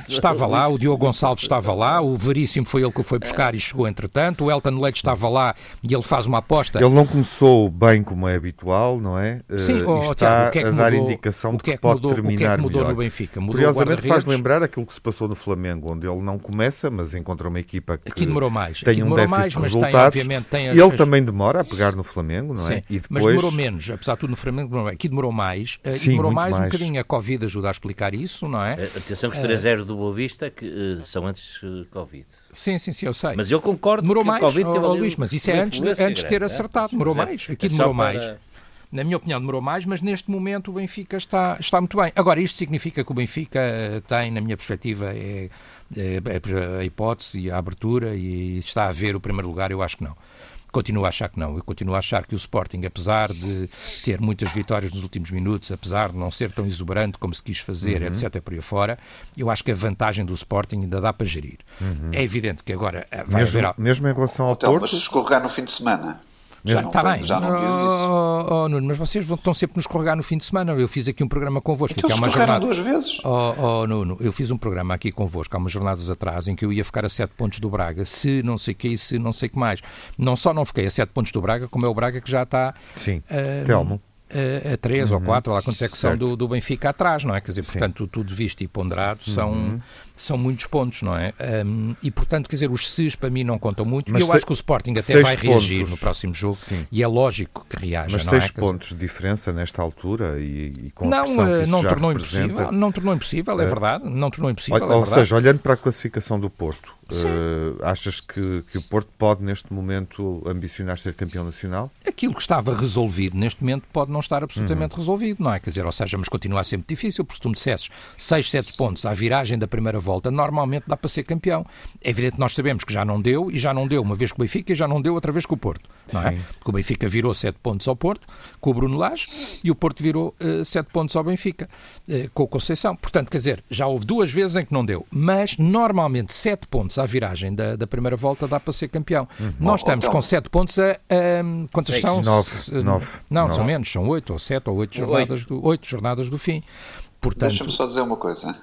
estava lá, o Diogo Gonçalves estava lá, o Veríssimo foi ele que o foi buscar e chegou entretanto, o Elton Leite estava lá e ele faz uma aposta. Ele não começou bem como é habitual, não é? Sim, uh, oh, está que é que a dar mudou, indicação de que, que, pode mudou, terminar o que é que mudou melhor. no Benfica? Mudou Curiosamente faz lembrar aquilo que se passou no Flamengo, onde ele não começa, mas encontra uma equipa que Aqui demorou mais. tem Aqui um déficit mais, de resultados. Tem, tem as... Ele também demora a pegar no Flamengo, não é? Sim, e depois... mas demorou menos, apesar de tudo no Flamengo, aqui demorou mais. Eh, Sim, demorou mais, mais, um bocadinho. A Covid ajuda a explicar isso, não é? Eh, atenção que os 3-0 do Boa Vista que, uh, são antes Covid. Sim, sim, sim, eu sei. Mas eu concordo demorou que mais, a Covid teve oh, Luís, mas isso é antes de, antes de ter acertado. Demorou mais. Aqui demorou mais. Na minha opinião, demorou mais, mas neste momento o Benfica está, está muito bem. Agora, isto significa que o Benfica tem, na minha perspectiva, é, é, é a hipótese e a abertura e está a ver o primeiro lugar? Eu acho que não. Continuo a achar que não. Eu continuo a achar que o Sporting, apesar de ter muitas vitórias nos últimos minutos, apesar de não ser tão exuberante como se quis fazer, uhum. etc., por aí fora, eu acho que a vantagem do Sporting ainda dá para gerir. Uhum. É evidente que agora vai mesmo, haver... Mesmo em relação ao Porto... Mas se escorregar no fim de semana... Já não, tá bem. já não dizes isso. Oh, oh, Nuno, mas vocês vão, estão sempre nos escorregar no fim de semana. Eu fiz aqui um programa convosco. Então que é uma jornada... duas vezes. Oh, oh, Nuno, eu fiz um programa aqui convosco há umas jornadas atrás em que eu ia ficar a 7 pontos do Braga, se não sei o que e se não sei o que mais. Não só não fiquei a 7 pontos do Braga, como é o Braga que já está... Sim, uh, Telmo a, a três uhum. ou quatro, lá quantos é que são do, do Benfica atrás, não é? Quer dizer, portanto, tudo visto e ponderado são, uhum. são muitos pontos, não é? Um, e, portanto, quer dizer, os SES para mim não contam muito. Mas eu se... acho que o Sporting até vai reagir pontos. no próximo jogo Sim. e é lógico que reaja, Mas não seis é? pontos de diferença nesta altura e, e com não, a pressão que eh, não tornou representa... impossível, não tornou impossível, é, é verdade, não tornou impossível, ou, é ou seja, olhando para a classificação do Porto, Uh, achas que, que o Porto pode, neste momento, ambicionar ser campeão nacional? Aquilo que estava resolvido neste momento pode não estar absolutamente uhum. resolvido, não é? Quer dizer, ou seja, mas continua a ser muito difícil, porque se tu me dissesses 6, 7 pontos à viragem da primeira volta, normalmente dá para ser campeão. É evidente que nós sabemos que já não deu, e já não deu uma vez com o Benfica e já não deu outra vez com o Porto, não é? Porque o Benfica virou 7 pontos ao Porto, com o Bruno Lage, e o Porto virou uh, eh, 7 pontos ao Benfica, uh, com o Conceição. Portanto, quer dizer, já houve duas vezes em que não deu, mas normalmente 7 pontos à viragem da da, primeira volta dá para ser campeão. Uhum. Nós estamos com 7 pontos a, a, quantas Seis. são? 9. Não, nove. são menos, são 8 ou 7 ou 8 jornadas, do, 8 jornadas do fim. Portanto... Deixa-me só dizer uma coisa.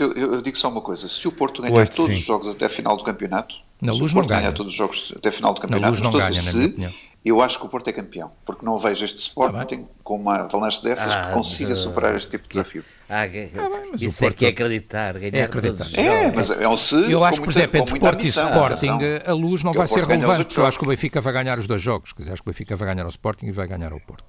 Eu, eu, eu, digo só uma coisa: se o Porto ganhar 8, todos sim. os jogos até a final do campeonato, na se luz o Porto ganha. ganhar todos os jogos até a final do campeonato, na luz não ganha, se, eu acho que o Porto é campeão, porque não vejo este Sporting tá com uma avalanche dessas ah, que consiga superar este tipo de desafio. Ah, ah isso é que é acreditar, ganhar é acreditar. É, mas é um se. Eu acho que, por exemplo, entre Porto e Sporting, a luz não vai ser relevante. Eu acho que o Benfica vai ganhar os dois jogos. Quer dizer, acho que o Benfica vai ganhar o Sporting e vai ganhar o Porto.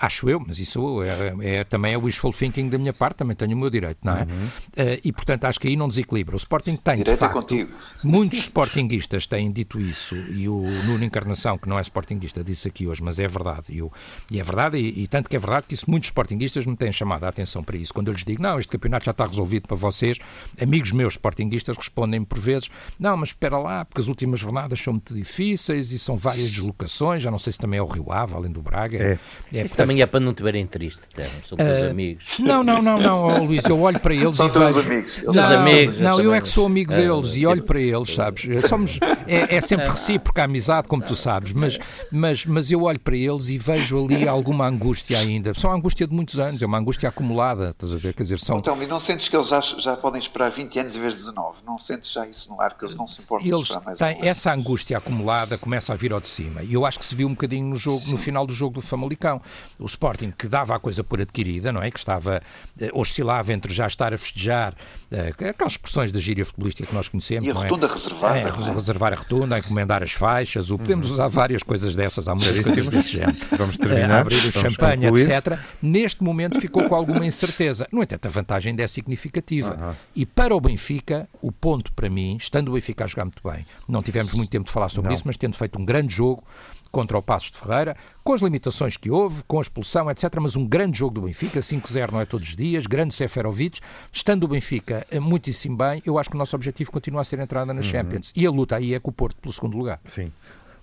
Acho eu, mas isso é, é, também é wishful thinking da minha parte, também tenho o meu direito, não é? Uhum. Uh, e portanto acho que aí não desequilibra. O Sporting tem, direito de é facto, é contigo. muitos Sportinguistas têm dito isso, e o Nuno Encarnação, que não é Sportinguista, disse aqui hoje, mas é verdade. E, eu, e é verdade, e, e, tanto que é verdade que isso, muitos Sportinguistas me têm chamado a atenção para isso. Quando eu lhes digo, não, este campeonato já está resolvido para vocês, amigos meus Sportinguistas respondem por vezes, não, mas espera lá, porque as últimas jornadas são muito difíceis e são várias deslocações, já não sei se também é o Rio Ave, além do Braga. É. É, isso portanto, também é para não tiverem triste, são teus uh, amigos. Não, não, não, não, oh, Luís, eu olho para eles são e teus vejo... amigos. Não, não, amigos, não eu é que sou amigo deles uh, e olho para eles, sabes? Somos, é, é sempre recíproca a amizade, como tu sabes, mas, mas, mas eu olho para eles e vejo ali alguma angústia ainda. São a angústia de muitos anos, é uma angústia acumulada, estás a ver? Quer dizer, são... Então, e não sentes que eles já, já podem esperar 20 anos em vez de 19? Não sentes já isso no ar, que eles não se importam eles de esperar mais têm, Essa angústia acumulada começa a vir ao de cima. E eu acho que se viu um bocadinho no, jogo, no final do jogo do Famalicão. O Sporting, que dava a coisa por adquirida, não é? Que estava, eh, oscilava entre já estar a festejar, eh, aquelas expressões da gíria futebolística que nós conhecemos. E a rotunda é? reservada. É, é? Reservar a rotunda, a encomendar as faixas, o, podemos usar várias coisas dessas, há muitas coisas desse género. Vamos terminar. abrir o champanhe, etc. Neste momento ficou com alguma incerteza. No entanto, a vantagem ainda é significativa. Uh -huh. E para o Benfica, o ponto para mim, estando o Benfica a jogar muito bem, não tivemos muito tempo de falar sobre não. isso, mas tendo feito um grande jogo contra o Passos de Ferreira, com as limitações que houve, com a expulsão, etc. Mas um grande jogo do Benfica, 5-0 não é todos os dias, grande Seferovic, estando o Benfica muitíssimo bem, eu acho que o nosso objetivo continua a ser a entrada na uhum. Champions. E a luta aí é com o Porto pelo segundo lugar. Sim.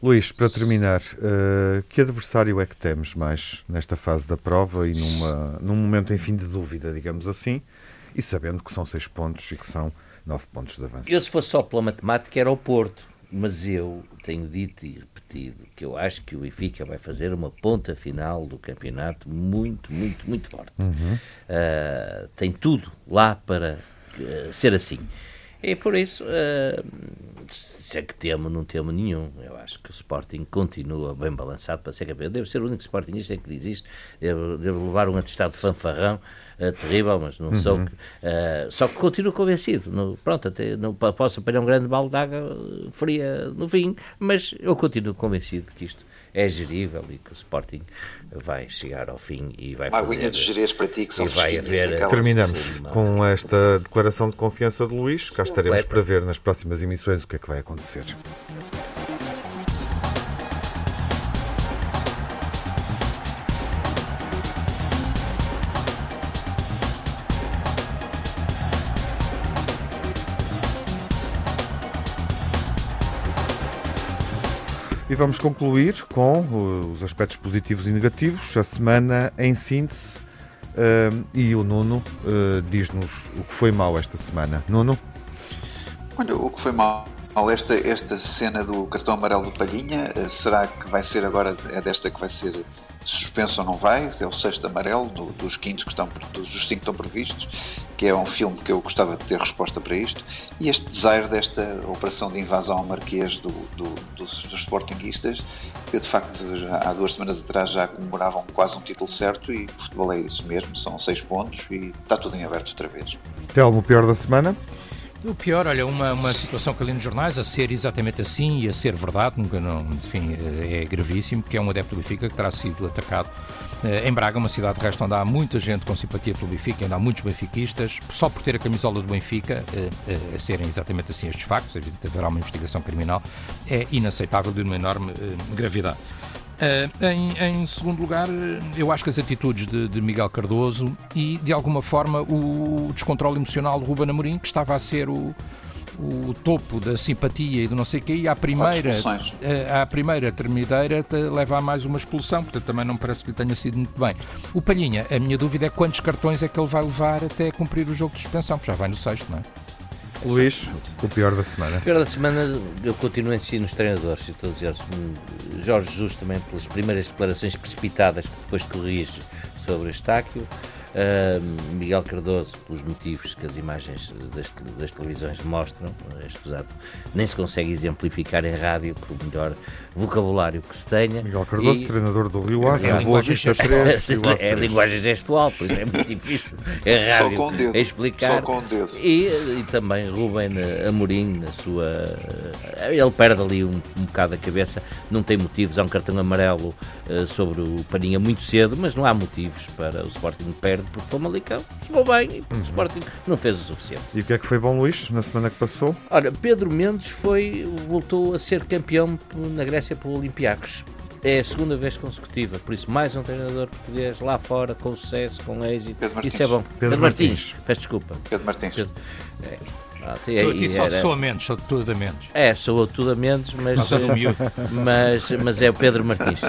Luís, para terminar, uh, que adversário é que temos mais nesta fase da prova e numa, num momento em fim de dúvida, digamos assim, e sabendo que são seis pontos e que são nove pontos de avanço? Eu, se fosse só pela matemática, era o Porto, mas eu tenho dito e repetido que eu acho que o Benfica vai fazer uma ponta final do campeonato muito, muito, muito forte. Uhum. Uh, tem tudo lá para uh, ser assim. E por isso, uh, se é que temo, não temo nenhum. Eu acho que o Sporting continua bem balançado para ser campeão. Deve ser o único Sportingista que diz isto. Deve levar um atestado fanfarrão uh, terrível, mas não uhum. sou. Uh, só que continuo convencido. No, pronto, até não posso apanhar um grande balde de água fria no fim, mas eu continuo convencido que isto é gerível e que o Sporting vai chegar ao fim e vai Uma fazer... de gerês para ti que são vai haver, Terminamos com esta declaração de confiança de Luís. Cá estaremos para ver nas próximas emissões o que é que vai acontecer. E vamos concluir com os aspectos positivos e negativos. A semana em síntese. Uh, e o Nuno uh, diz-nos o que foi mal esta semana. Nuno? Olha, o que foi mal esta, esta cena do cartão amarelo do Palhinha, uh, será que vai ser agora, é desta que vai ser suspenso ou não vai? É o sexto amarelo do, dos quintos que estão, dos cinco que estão previstos que é um filme que eu gostava de ter resposta para isto, e este desaire desta operação de invasão ao Marquês do, do, dos, dos Sportinguistas, que de facto já, há duas semanas atrás já comemoravam quase um título certo, e o futebol é isso mesmo, são seis pontos e está tudo em aberto outra vez. Telmo, o pior da semana? O pior, olha, uma, uma situação que ali nos jornais, a ser exatamente assim e a ser verdade, nunca não, enfim, é gravíssimo, porque é um adepto do Benfica que terá sido atacado em Braga, uma cidade de resto onde há muita gente com simpatia pelo Benfica, ainda há muitos benfiquistas, só por ter a camisola do Benfica, eh, eh, a serem exatamente assim estes factos, evidentemente haverá uma investigação criminal, é inaceitável de uma enorme gravidade. Em, em, segundo lugar, eu acho que as atitudes de, de, Miguel Cardoso e, de alguma forma, o descontrole emocional de Ruben Amorim, que estava a ser o, o topo da simpatia e do não sei o quê, e à primeira, eh, à primeira termideira leva a mais uma expulsão, portanto também não parece que lhe tenha sido muito bem. O Palhinha, a minha dúvida é quantos cartões é que ele vai levar até cumprir o jogo de suspensão, porque já vai no sexto, não é? Luís, o pior da semana. O pior da semana, eu continuo a insistir nos treinadores, e todos eles. Jorge Jesus também, pelas primeiras declarações precipitadas que depois corrige sobre o Estáquio. Uh, Miguel Cardoso, pelos motivos que as imagens das, das televisões mostram, escusado, nem se consegue exemplificar em rádio o melhor vocabulário que se tenha. Miguel Cardoso, e, treinador do Rio Ave, é, é, linguagem, é, é linguagem gestual, por isso é muito difícil em rádio Só com dedo. explicar. Só com dedo. E, e também Rubem Amorim, na sua. Ele perde ali um, um bocado a cabeça, não tem motivos, há um cartão amarelo uh, sobre o Paninha muito cedo, mas não há motivos para o Sporting perder porque foi Famalicão jogou bem e porque uhum. o Sporting não fez o suficiente. E o que é que foi bom, Luís, na semana que passou? Olha, Pedro Mendes foi, voltou a ser campeão na Grécia pelo Olympiacos. É a segunda vez consecutiva, por isso mais um treinador português lá fora, com sucesso, com êxito. Isso é bom. Pedro, Pedro Martins. Martins. Peço desculpa. Pedro Martins. Pedro, é. Ah, e, tu, só era... sou a menos, sou tudo a menos. É, sou tudo a menos, mas, mas, mas é o Pedro Martins.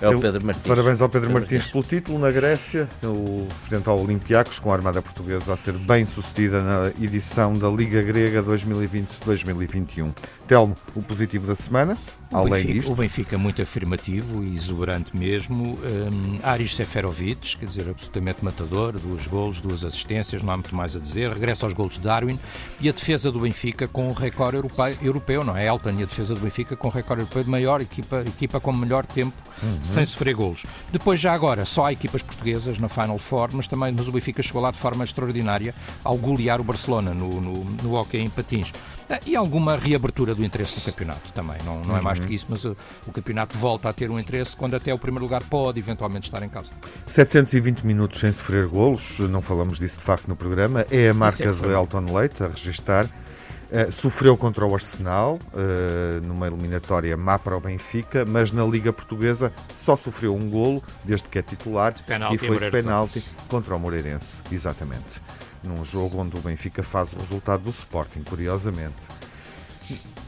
É o Pedro Martins. Parabéns ao Pedro, Pedro Martins, Martins, pelo título na Grécia, o frente ao Olympiacos, com a Armada Portuguesa a ser bem sucedida na edição da Liga Grega 2020-2021. Telmo, o positivo da semana? O Além Benfica, disto... o Benfica muito afirmativo e exuberante mesmo. Um, Aris Seferovic, quer dizer, absolutamente matador, duas golos, duas assistências, não há muito mais a dizer. Regressa aos golos de Darwin e a defesa do Benfica com o recorde europeu, europeu não é? Elton e a defesa do Benfica com o recorde europeu de maior equipa, equipa com melhor tempo uhum. sem sofrer golos. Depois, já agora, só há equipas portuguesas na Final Four, mas também mas o Benfica chegou lá de forma extraordinária ao golear o Barcelona no, no, no hockey em patins. Ah, e alguma reabertura do interesse no campeonato também. Não, não é mais do que isso, mas o, o, campeonato volta a ter um interesse quando até o primeiro lugar pode eventualmente estar em causa. 720 minutos sem sofrer golos, não falamos disso de facto no programa, é a marca é de Elton Leite a registar. Uh, sofreu contra o Arsenal uh, numa eliminatória má para o Benfica, mas na Liga Portuguesa só sofreu um golo desde que é titular penalti e foi de penalti contra o Moreirense, exatamente num jogo onde o Benfica faz o resultado do Sporting, curiosamente.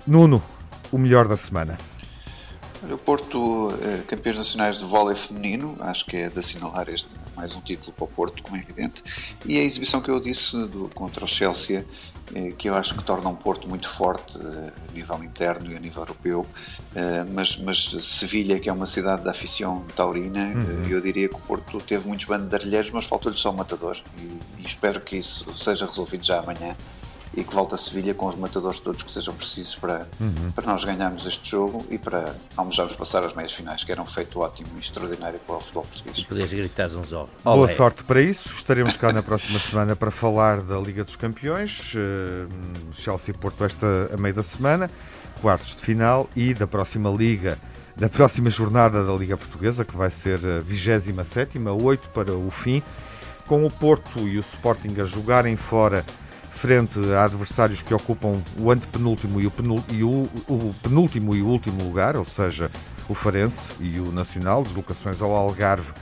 Nuno, o melhor da semana. O Porto, eh, campeões nacionais de vôlei feminino, acho que é de assinalar este mais um título para o Porto, como é evidente. E a exibição que eu disse do, contra o Chelsea, que eu acho que torna um Porto muito forte eh, a nível interno e a nível europeu. Mas, mas Sevilha, que é uma cidade da aficião taurina, uhum. eu diria que o Porto teve muitos banderilheiros, mas faltou-lhe só o matador. E, e espero que isso seja resolvido já amanhã e que volte a Sevilha com os matadores todos que sejam precisos para, uhum. para nós ganharmos este jogo e para almojarmos passar as meias finais, que era um feito ótimo e extraordinário para o futebol português. E poderes gritar uns ovos. Boa sorte para isso. Estaremos cá na próxima semana para falar da Liga dos Campeões. Uh, Chelsea Porto esta a meio da semana, quartos de final e da próxima Liga da próxima jornada da Liga Portuguesa, que vai ser a 27, 8 para o fim, com o Porto e o Sporting a jogarem fora frente a adversários que ocupam o antepenúltimo e o, e o, o penúltimo e o último lugar, ou seja, o Farense e o Nacional, deslocações ao Algarve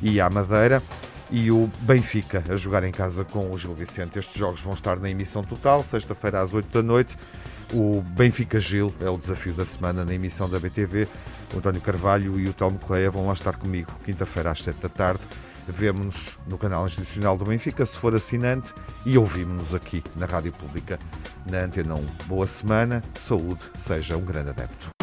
e à Madeira, e o Benfica a jogar em casa com o Gil Vicente. Estes jogos vão estar na emissão total, sexta-feira às 8 da noite. O Benfica Gil é o desafio da semana na emissão da BTV. O António Carvalho e o Telmo Cleia vão lá estar comigo quinta-feira às 7 da tarde. Vemo-nos no canal institucional do Benfica, se for assinante, e ouvimos-nos aqui na Rádio Pública, na Antena 1. Boa semana, saúde, seja um grande adepto.